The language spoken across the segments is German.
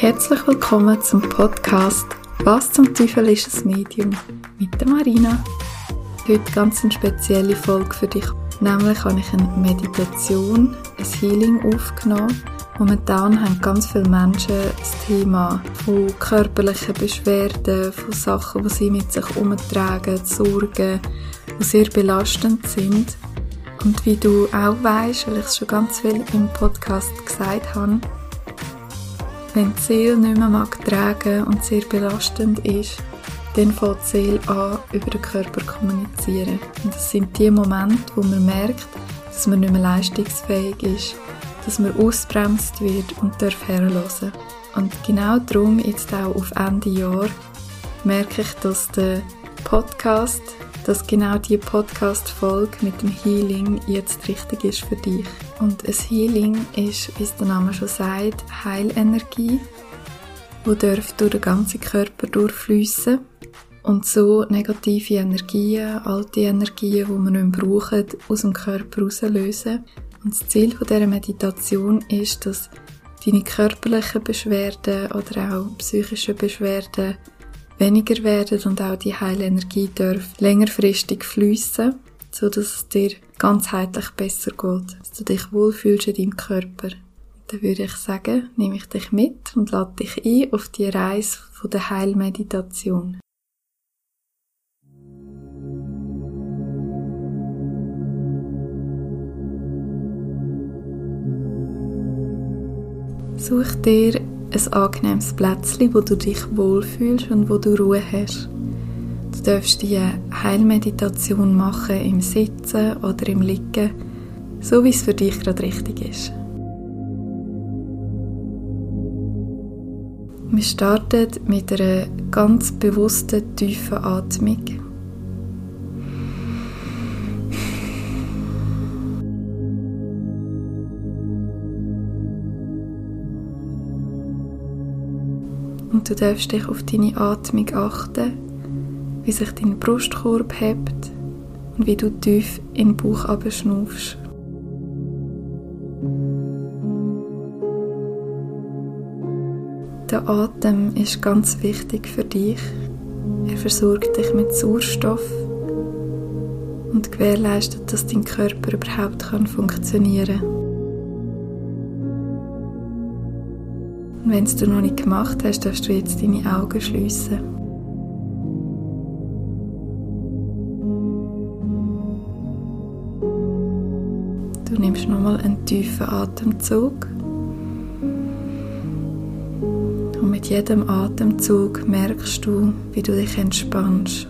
Herzlich willkommen zum Podcast Was zum Teufel ist ein Medium mit der Marina. Heute ganz eine spezielle Folge für dich. Nämlich habe ich eine Meditation, ein Healing aufgenommen. Momentan haben ganz viele Menschen das Thema von körperlichen Beschwerden, von Sachen, die sie mit sich umtragen, Sorgen, die sehr belastend sind. Und wie du auch weißt, weil ich es schon ganz viel im Podcast gesagt habe, wenn die Seele nicht mehr mag tragen und sehr belastend ist, dann fängt die Seele an, über den Körper zu kommunizieren. Und das sind die Momente, wo man merkt, dass man nicht mehr leistungsfähig ist, dass man ausbremst wird und darf herhören. Und genau darum, jetzt auch auf Ende Jahr, merke ich, dass der Podcast dass genau die Podcast-Folge mit dem Healing jetzt richtig ist für dich. Und ein Healing ist, wie es der Name schon sagt, Heilenergie, wo darf durch den ganzen Körper durchfließen und so negative Energien, alte Energien, die wir nicht mehr brauchen, aus dem Körper rauslösen. Und das Ziel dieser Meditation ist, dass deine körperlichen Beschwerden oder auch psychischen Beschwerden weniger werden und auch die Heilenergie darf längerfristig fließen, so dass es dir ganzheitlich besser geht, dass du dich wohlfühlst in deinem Körper. Dann würde ich sagen, nehme ich dich mit und lade dich ein auf die Reise von der Heilmeditation. Such dir ein angenehmes Plätzchen, wo du dich wohlfühlst und wo du Ruhe hast. Du darfst die Heilmeditation machen im Sitzen oder im Liegen, so wie es für dich gerade richtig ist. Wir starten mit einer ganz bewussten, tiefen Atmung. Und du darfst dich auf deine Atmung achten, wie sich dein Brustkorb hebt und wie du tief in den Bauch abschnaufst. Der Atem ist ganz wichtig für dich. Er versorgt dich mit Sauerstoff und gewährleistet, dass dein Körper überhaupt funktionieren kann. wenn es du noch nicht gemacht hast, darfst du jetzt deine Augen schließen. Tiefen Atemzug. Und mit jedem Atemzug merkst du, wie du dich entspannst.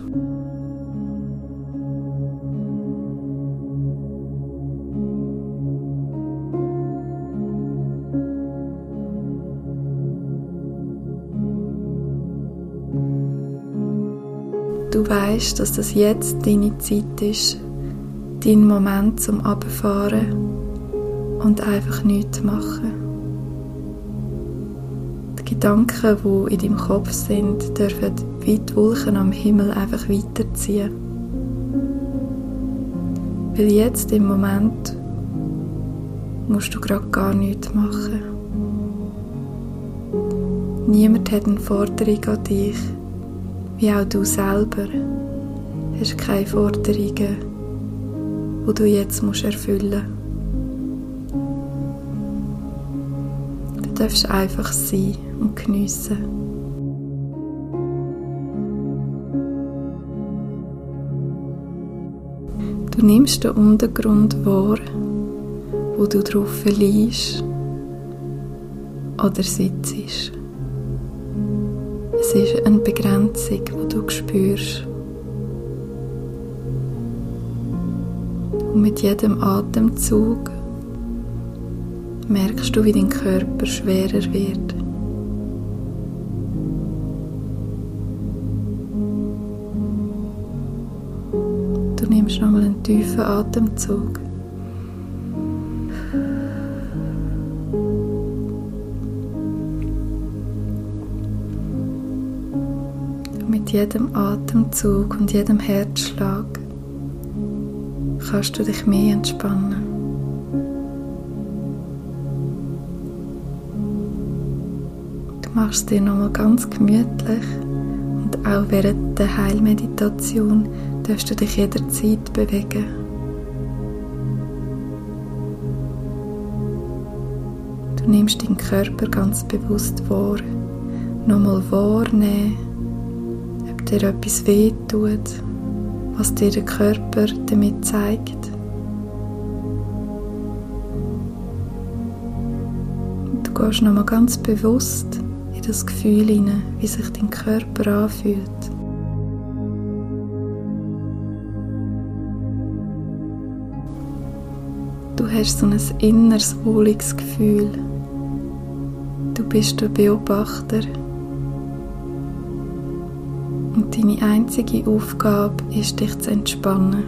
Du weißt, dass das jetzt deine Zeit ist, dein Moment zum Abfahren und einfach nichts machen. Die Gedanken, die in deinem Kopf sind, dürfen wie die Wolken am Himmel einfach weiterziehen. Weil jetzt im Moment musst du gerade gar nichts machen. Niemand hat eine Forderung an dich wie auch du selber, hast keine Forderungen, die du jetzt erfüllen musst. Darfst einfach sein und geniessen. Du nimmst den Untergrund wahr, wo du drauf verliest oder sitzt. Es ist eine Begrenzung, die du spürst. Und mit jedem Atemzug merkst du, wie dein Körper schwerer wird. Du nimmst nochmal einen tiefen Atemzug. jedem Atemzug und jedem Herzschlag kannst du dich mehr entspannen. Machst dir nochmal ganz gemütlich und auch während der Heilmeditation darfst du dich jederzeit bewegen. Du nimmst deinen Körper ganz bewusst wahr. Nochmal wahrnehmen, ob dir etwas wehtut, was dir der Körper damit zeigt. Du gehst nochmal ganz bewusst das Gefühl hinein, wie sich dein Körper anfühlt. Du hast so ein inneres, wohliges Gefühl. Du bist der Beobachter. Und deine einzige Aufgabe ist, dich zu entspannen.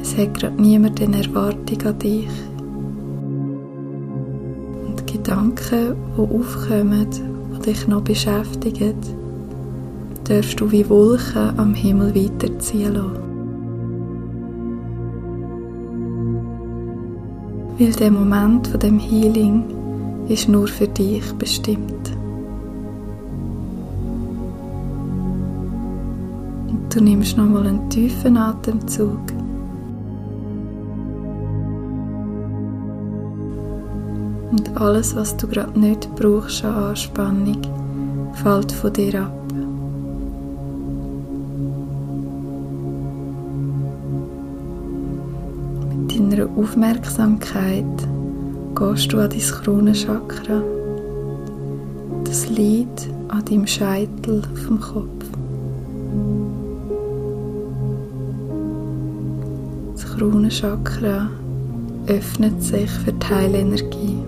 Es hat gerade niemand eine Erwartung an dich. Und Gedanken, die aufkommen, die dich noch beschäftigen, darfst du wie Wolken am Himmel weiterziehen lassen. Weil der Moment von dem Healing ist nur für dich bestimmt. Und du nimmst nochmal einen tiefen Atemzug. Und alles, was du gerade nicht brauchst an Anspannung, fällt von dir ab. deiner Aufmerksamkeit gehst du an dein Kronenchakra. Das liegt an deinem Scheitel vom Kopf. Das Kronenchakra öffnet sich für die Heilenergie.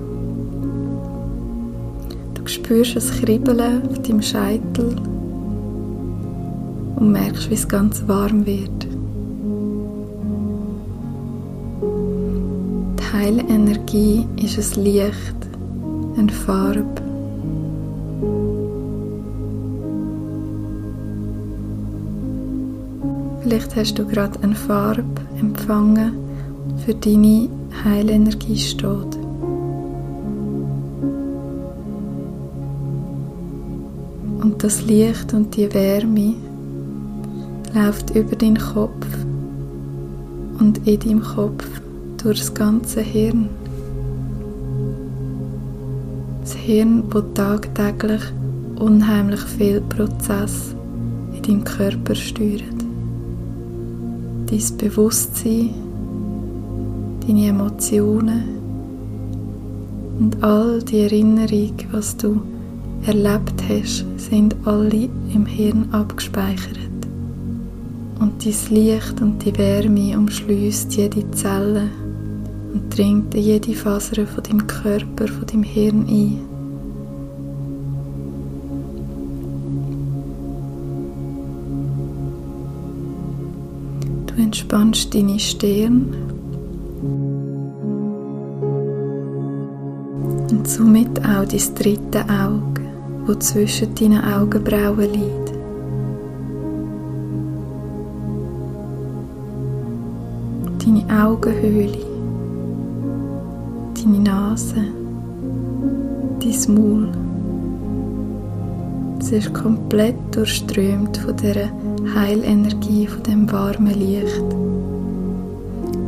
Spürst das Kribbeln auf deinem Scheitel und merkst, wie es ganz warm wird. Heilenergie ist ein Licht, eine Farbe. Vielleicht hast du gerade eine Farbe empfangen, für deine Heilenergie steht. Das Licht und die Wärme läuft über deinen Kopf und in deinem Kopf durch das ganze Hirn. Das Hirn, das tagtäglich unheimlich viel Prozess in deinem Körper steuert. Dein Bewusstsein, deine Emotionen und all die Erinnerungen, was du erlebt hast, sind alle im Hirn abgespeichert. Und dein Licht und die Wärme umschließt jede Zelle und dringt in jede Faser von deinem Körper, von deinem Hirn ein. Du entspannst deine Stirn und somit auch dein dritte Auge, wo zwischen deinen Augenbrauen liegt. Deine Augenhöhle deine Nase, dein Maul. Es ist komplett durchströmt von dieser Heilenergie, von dem warmen Licht.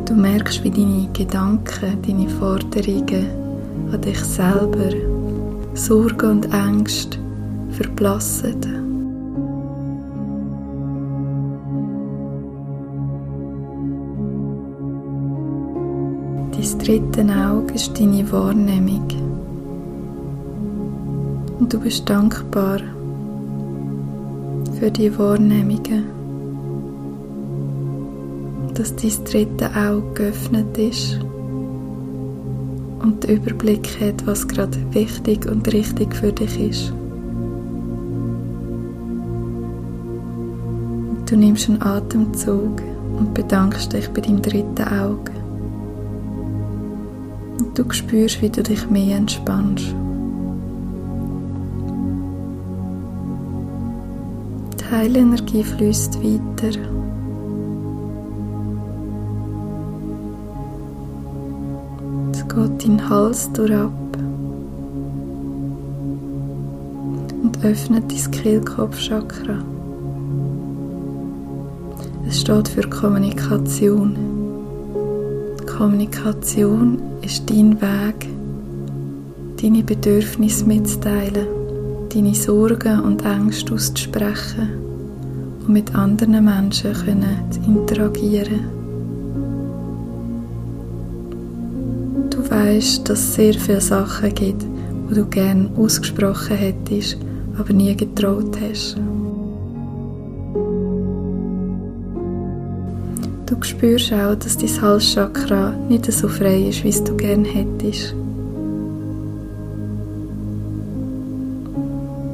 Du merkst, wie deine Gedanken, deine Forderungen an dich selber, Sorgen und Ängste verblassen. Dein dritte Auge ist deine Wahrnehmung. Und du bist dankbar für die Wahrnehmungen, dass dein dritte Auge geöffnet ist und den Überblick hat, was gerade wichtig und richtig für dich ist. Du nimmst einen Atemzug und bedankst dich bei deinem dritten Auge. Du spürst, wie du dich mehr entspannst. Die Heilenergie fließt weiter. Geht dein Hals durch ab. öffnet dein Kehlkopfchakra. Es steht für Kommunikation. Kommunikation ist dein Weg, deine Bedürfnisse mitzuteilen, deine Sorgen und Ängste auszusprechen und mit anderen Menschen zu interagieren. Weißt, dass es sehr viele Sachen gibt, die du gerne ausgesprochen hättest, aber nie getraut hast. Du spürst auch, dass dein Halschakra nicht so frei ist, wie es du gerne hättest.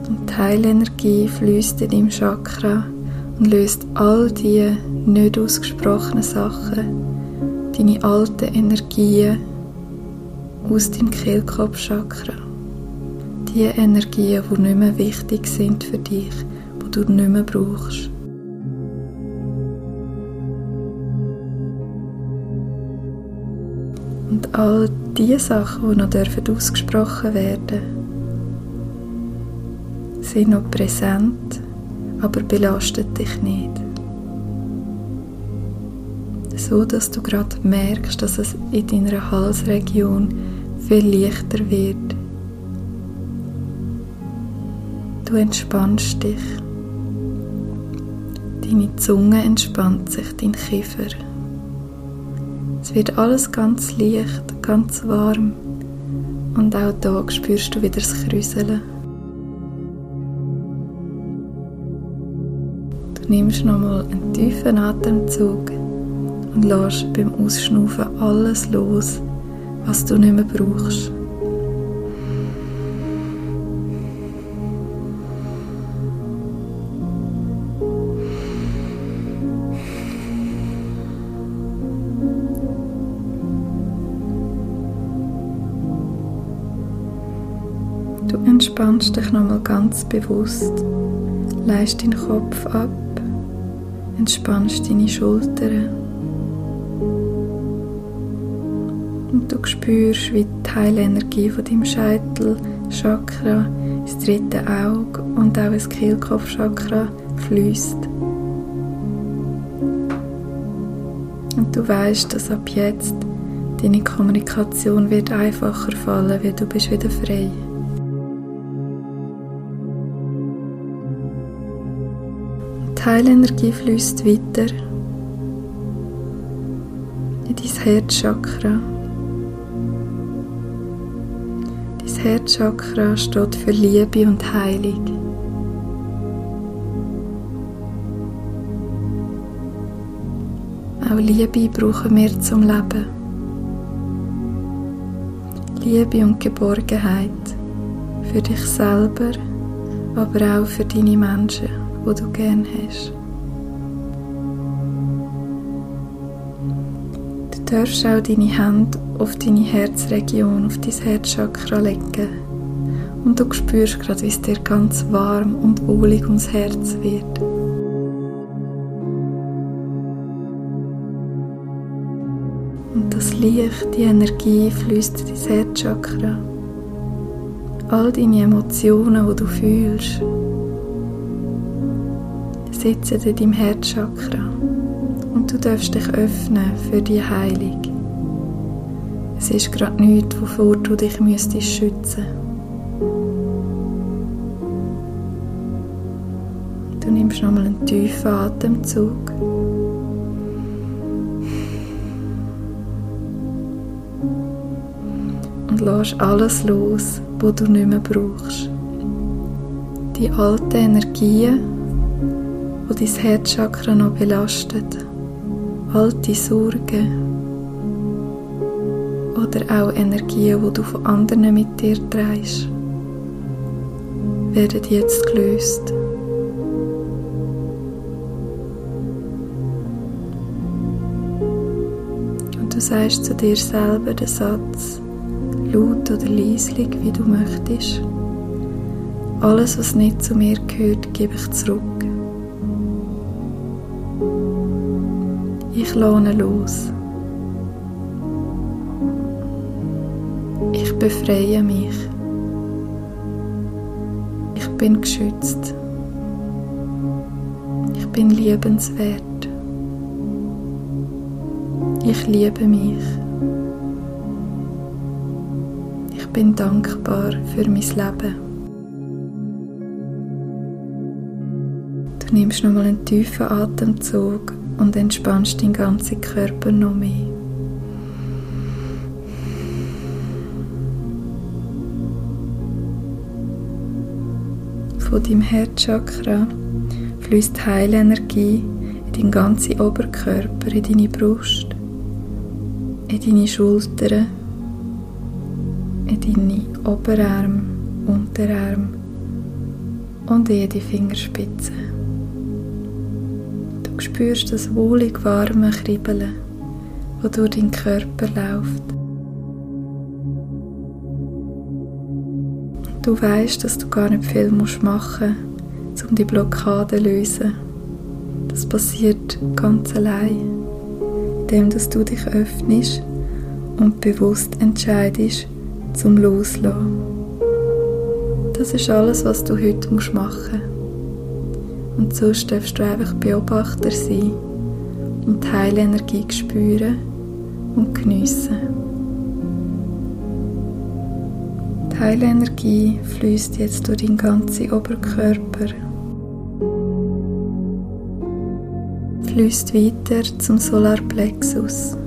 Und die Heilenergie fließt in deinem Chakra und löst all die nicht ausgesprochenen Sachen, deine alten Energien aus deinem Kehlkopfchakra. Die Energien, die nicht mehr wichtig sind für dich, die du nicht mehr brauchst. Und all die Sachen, die noch dürfen ausgesprochen werden, sind noch präsent, aber belastet dich nicht. So dass du gerade merkst, dass es in deiner Halsregion viel leichter wird. Du entspannst dich. Deine Zunge entspannt sich, dein Kiefer. Es wird alles ganz leicht, ganz warm und auch da spürst du wieder das Krüseln. Du nimmst nochmal einen tiefen Atemzug und lässt beim Ausschnaufen alles los, was du nicht mehr brauchst. Du entspannst dich nochmal ganz bewusst, leist deinen Kopf ab, entspannst deine Schultern und du spürst, wie die Heilenergie von deinem Scheitel, Chakra, das dritte Auge und auch das Kehlkopfchakra fließt. Und du weißt, dass ab jetzt deine Kommunikation wird einfacher fallen, weil du bist wieder frei. Die Heilenergie fließt weiter in dein Herzchakra. Dein Herzchakra steht für Liebe und Heilung. Auch Liebe brauchen wir zum Leben. Liebe und Geborgenheit für dich selber, aber auch für deine Menschen wo du gern hast. Du darfst auch deine Hände auf deine Herzregion, auf dein Herzchakra legen. Und du spürst gerade, wie es dir ganz warm und wohlig ums Herz wird. Und das Licht, die Energie fließt in dein Herzchakra. All deine Emotionen, die du fühlst, sitzen in deinem Herzchakra und du darfst dich öffnen für die Heilung. Es ist gerade nichts, wovor du dich müsstest schützen. Du nimmst nochmal einen tiefen Atemzug. Und lässt alles los, was du nicht mehr brauchst. Die alten Energien, wo dein Herzchakra noch belastet. Alte Sorgen oder auch Energien, die du von anderen mit dir trägst, werden jetzt gelöst. Und du sagst zu dir selber den Satz, laut oder leislich, wie du möchtest. Alles, was nicht zu mir gehört, gebe ich zurück. Ich lohne los. Befreie mich. Ich bin geschützt. Ich bin liebenswert. Ich liebe mich. Ich bin dankbar für mein Leben. Du nimmst nochmal einen tiefen Atemzug und entspannst deinen ganzen Körper noch mehr. Von deinem Herzchakra fließt Heilenergie in deinen ganzen Oberkörper, in deine Brust, in deine Schultern, in deine Oberarme, Unterarme und in jede Fingerspitze. Du spürst das wohlig warme Kribbeln, das durch deinen Körper läuft. Du weißt, dass du gar nicht viel machen musst, um die Blockade zu lösen. Das passiert ganz allein, indem du dich öffnest und bewusst entscheidest, zum Loslassen. Das ist alles, was du heute machen musst. Und sonst darfst du einfach Beobachter sein und Heilenergie spüren und geniessen. Heilenergie fließt jetzt durch deinen ganzen Oberkörper. Fließt weiter zum Solarplexus.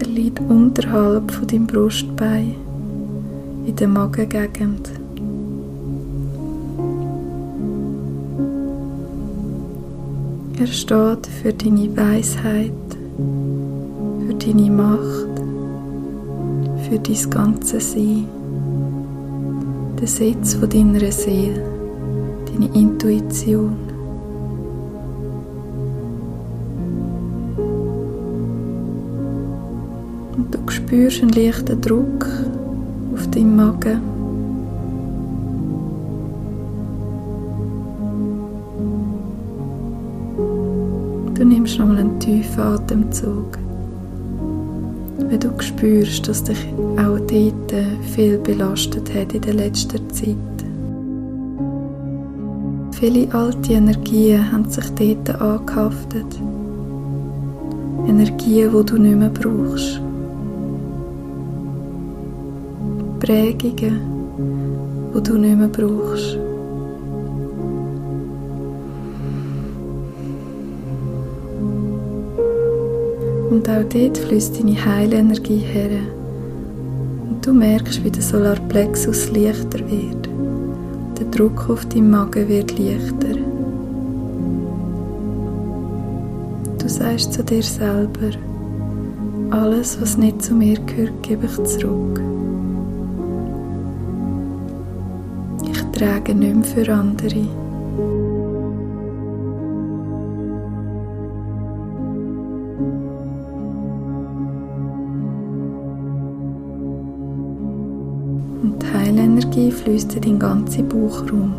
Er liegt unterhalb von deinem Brustbein in der Magengegend. Er steht für deine Weisheit, deine Macht, für dein ganze Sein. Der Sitz von deiner Seele, deine Intuition. Und du spürst einen leichten Druck auf deinem Magen. Du nimmst nochmal einen tiefen Atemzug. Wenn du spürst, dass dich auch dort viel belastet hat in der letzten Zeit. Viele alte Energien haben sich dort angehaftet. Energien, die du nicht mehr brauchst. Prägungen, die du nicht mehr brauchst. Und auch dort fließt deine Heilenergie her. Und du merkst, wie der Solarplexus leichter wird. Der Druck auf deinem Magen wird leichter. Du sagst zu dir selber, alles, was nicht zu mir gehört, gebe ich zurück. Ich trage nicht mehr für andere. Heilenergie fließt in deinen ganzen Bauchraum,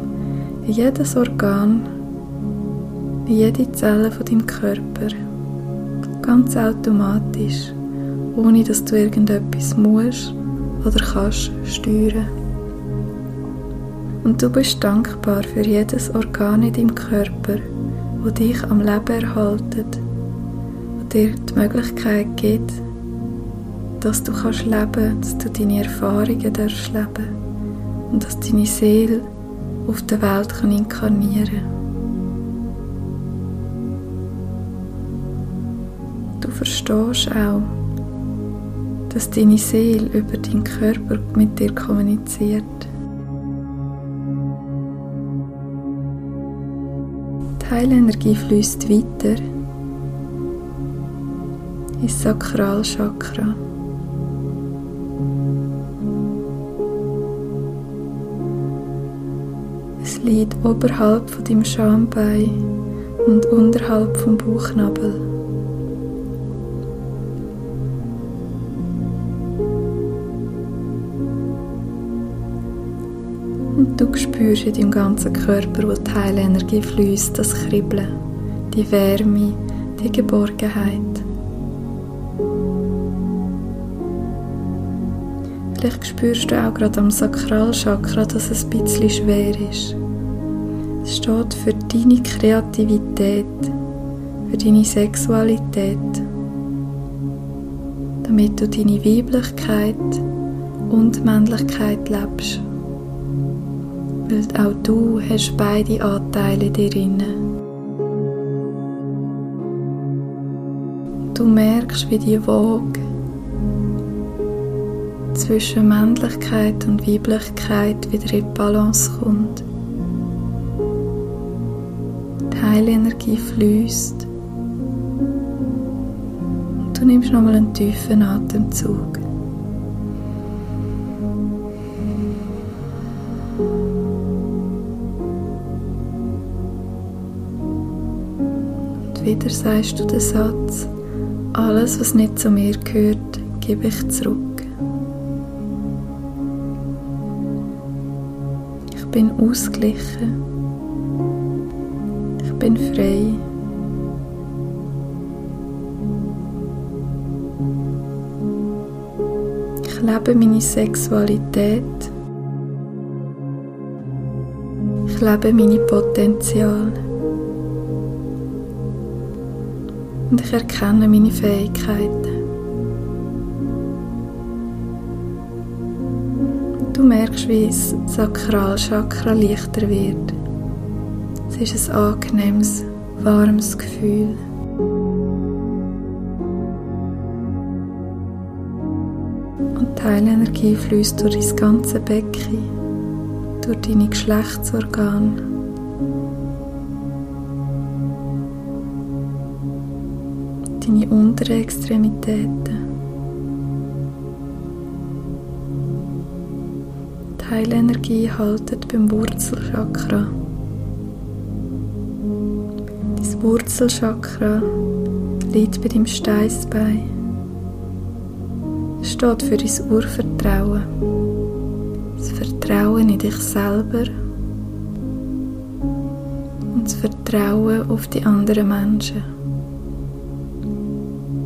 in jedes Organ, in jede Zelle von deinem Körper. Ganz automatisch, ohne dass du irgendetwas musst oder kannst steuern. Und du bist dankbar für jedes Organ in deinem Körper, wo dich am Leben erhaltet, wo dir die Möglichkeit gibt, dass du kannst leben, dass du deine Erfahrungen darfst leben und dass deine Seele auf der Welt kann inkarnieren. Du verstehst auch, dass deine Seele über deinen Körper mit dir kommuniziert. Die Heilenergie fließt weiter ins Sakralchakra. Liegt oberhalb von dem Schambein und unterhalb vom Bauchnabel. Und du spürst in deinem ganzen Körper, wo die Heilenergie fließt, das Kribbeln, die Wärme, die Geborgenheit. Vielleicht spürst du auch gerade am Sakralchakra, dass es ein bisschen schwer ist. Steht für deine Kreativität, für deine Sexualität, damit du deine Weiblichkeit und Männlichkeit lebst. Weil auch du hast beide Anteile darin. Du merkst, wie die Waage zwischen Männlichkeit und Weiblichkeit wieder in Balance kommt. Die Heilenergie fließt. Du nimmst nochmal einen tiefen Atemzug. Und wieder sagst du den Satz, alles, was nicht zu mir gehört, gebe ich zurück. bin ausgeglichen. Frei. Ich lebe meine Sexualität. Ich lebe meine Potenzial. Und ich erkenne meine Fähigkeiten. Du merkst, wie das Sakralchakra leichter wird. Es ist ein angenehmes, warmes Gefühl. Und die Heilenergie fließt durch dein ganze Becken, durch deine Geschlechtsorgane. Deine unteren Extremitäten. Heilenergie haltet beim Wurzelchakra. Wurzelchakra liegt bei deinem Steißbein. Steht für dein Urvertrauen. Das Vertrauen in dich selber und das Vertrauen auf die anderen Menschen.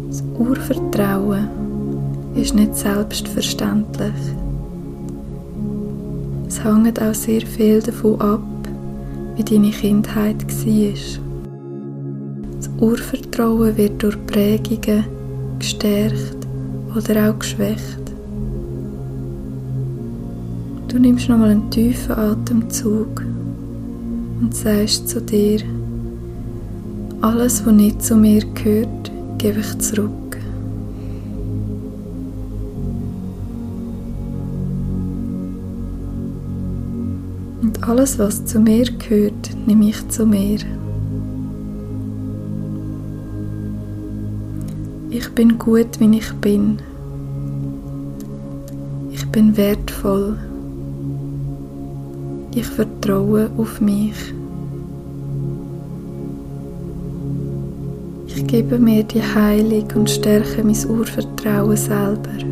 Das Urvertrauen ist nicht selbstverständlich. Es hängt auch sehr viel davon ab, wie deine Kindheit war. Urvertrauen wird durch Prägungen gestärkt oder auch geschwächt. Du nimmst nochmal einen tiefen Atemzug und sagst zu dir, alles, was nicht zu mir gehört, gebe ich zurück. Und alles, was zu mir gehört, nehme ich zu mir. Ich bin gut, wie ich bin. Ich bin wertvoll. Ich vertraue auf mich. Ich gebe mir die Heilung und stärke mein Urvertrauen selber.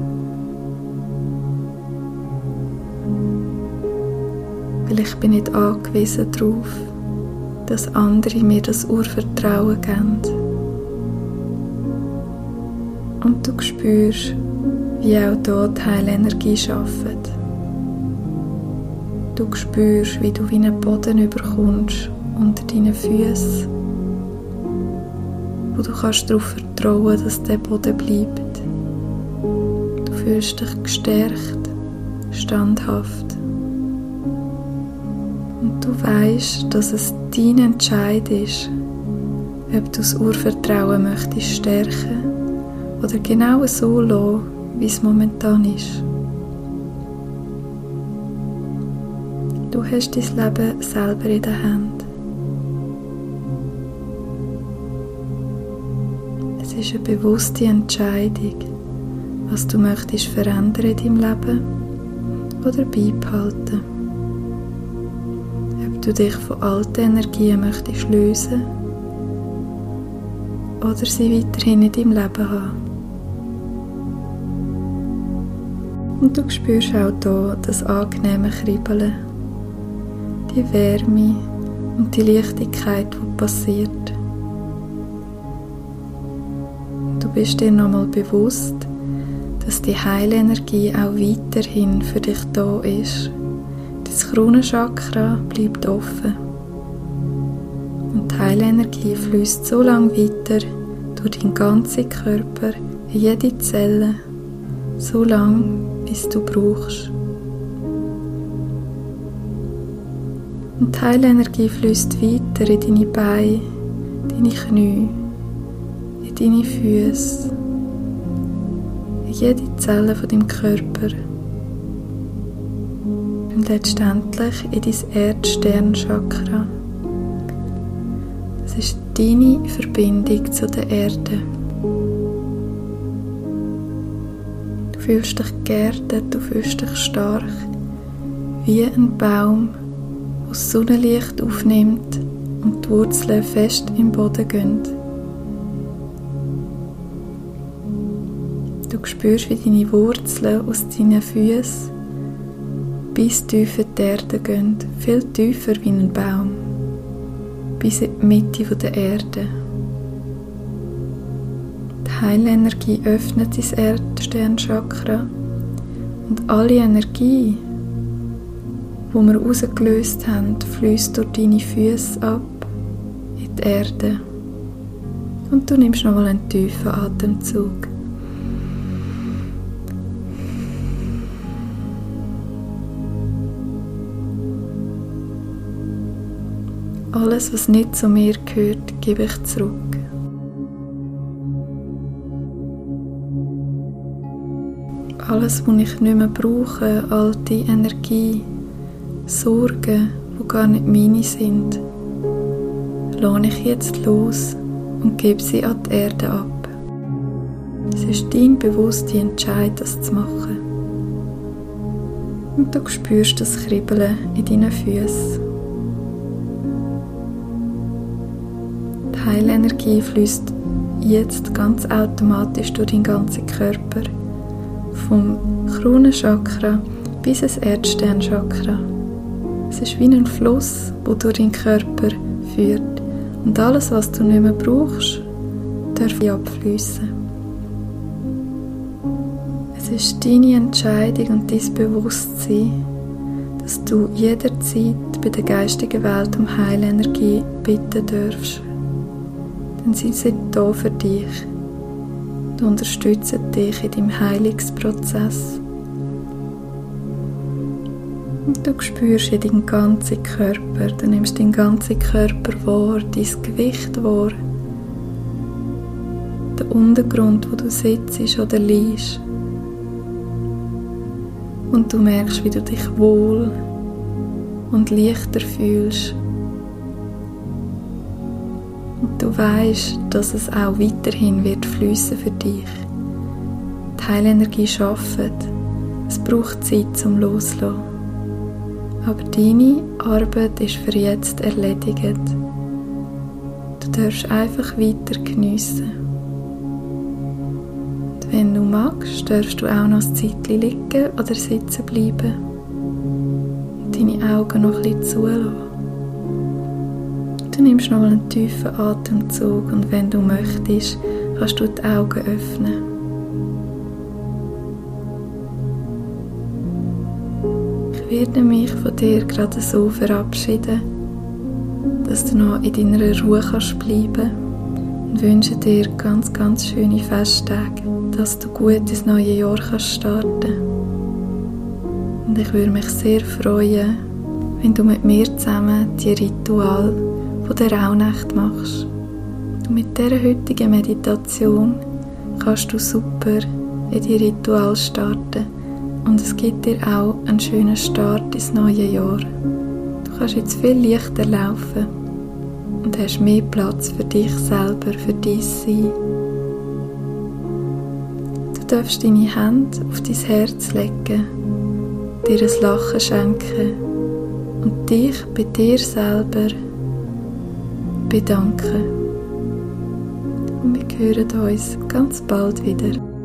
weil ich bin nicht angewiesen darauf, dass andere mir das Urvertrauen geben. Und du spürst, wie auch dort Heilenergie arbeitet. Du spürst, wie du wie einen Boden überkommst unter deinen Füßen, wo du kannst darauf vertrauen, dass der Boden bleibt. Du fühlst dich gestärkt, standhaft du weißt, dass es dein Entscheid ist, ob du das Urvertrauen möchtest stärken oder genau so lassen, wie es momentan ist. Du hast dein Leben selber in der Hand. Es ist eine bewusste Entscheidung, was du möchtest verändern in deinem Leben oder beibehalten du dich von alten Energien möchtest lösen oder sie weiterhin in deinem Leben haben. Und du spürst auch hier das angenehme Kribbeln, die Wärme und die Leichtigkeit, die passiert. Du bist dir nochmal bewusst, dass die Heilenergie auch weiterhin für dich da ist. Das Kronenchakra bleibt offen. Und die Heilenergie fließt so lange weiter durch deinen ganzen Körper, in jede Zelle, so lange, bis du brauchst. Und Heilenergie fließt weiter in deine Beine, deine Knie, in deine Füße, in jede Zelle von deinem Körper und letztendlich in dein Erdsternchakra. Das ist deine Verbindung zu der Erde. Fühlst dich geerdet, du fühlst dich stark, wie ein Baum, der das Sonnenlicht aufnimmt und die Wurzeln fest im Boden gehen. Du spürst, wie deine Wurzeln aus deinen Füßen bis tief in die Erde gehen, viel tiefer wie ein Baum, bis in die Mitte der Erde. Heilenergie öffnet das Erdsternchakra und alle Energie, die wir rausgelöst haben, fließt durch deine Füße ab in die Erde. Und du nimmst nochmal einen tiefen Atemzug. Alles, was nicht zu mir gehört, gebe ich zurück. Alles, was ich nicht mehr brauche, all die Energie, Sorgen, die gar nicht meine sind, lohne ich jetzt los und gebe sie an die Erde ab. Es ist dein bewusster Entscheid, das zu machen. Und du spürst das Kribbeln in deinen Füßen. Die Heilenergie fließt jetzt ganz automatisch durch deinen ganzen Körper, vom Kronenchakra bis ins Erdsternchakra. Es ist wie ein Fluss, der durch deinen Körper führt und alles, was du nicht mehr brauchst, darf abfließen. Es ist deine Entscheidung und dein Bewusstsein, dass du jederzeit bei der geistigen Welt um Heilenergie bitten darfst denn sie sind da für dich und unterstützen dich in deinem Heilungsprozess. Und du spürst in deinen ganzen Körper, du nimmst deinen ganzen Körper wahr, dein Gewicht wahr, den Untergrund, wo du sitzt oder liegst. Und du merkst, wie du dich wohl und leichter fühlst weißt, dass es auch weiterhin wird fließen für dich. Die Heilenergie schafft. Es braucht Zeit zum Loslassen. Aber deine Arbeit ist für jetzt erledigt. Du darfst einfach weiter geniessen. Und wenn du magst, darfst du auch noch ein Zeitchen liegen oder sitzen bleiben und deine Augen noch ein bisschen zulassen. Du nimmst nochmal einen tiefen Atemzug und wenn du möchtest, kannst du die Augen öffnen. Ich werde mich von dir gerade so verabschieden, dass du noch in deiner Ruhe kannst bleiben und wünsche dir ganz, ganz schöne Festtage, dass du gut ins neue Jahr kannst starten. Und ich würde mich sehr freuen, wenn du mit mir zusammen die Ritual von der Rauhnacht machst. Und mit dieser heutigen Meditation kannst du super in die Ritual starten und es gibt dir auch einen schönen Start ins neue Jahr. Du kannst jetzt viel leichter laufen und hast mehr Platz für dich selber, für dein Sein. Du darfst deine Hände auf dein Herz legen, dir ein Lachen schenken und dich bei dir selber bedanken. Und wir hören uns ganz bald wieder.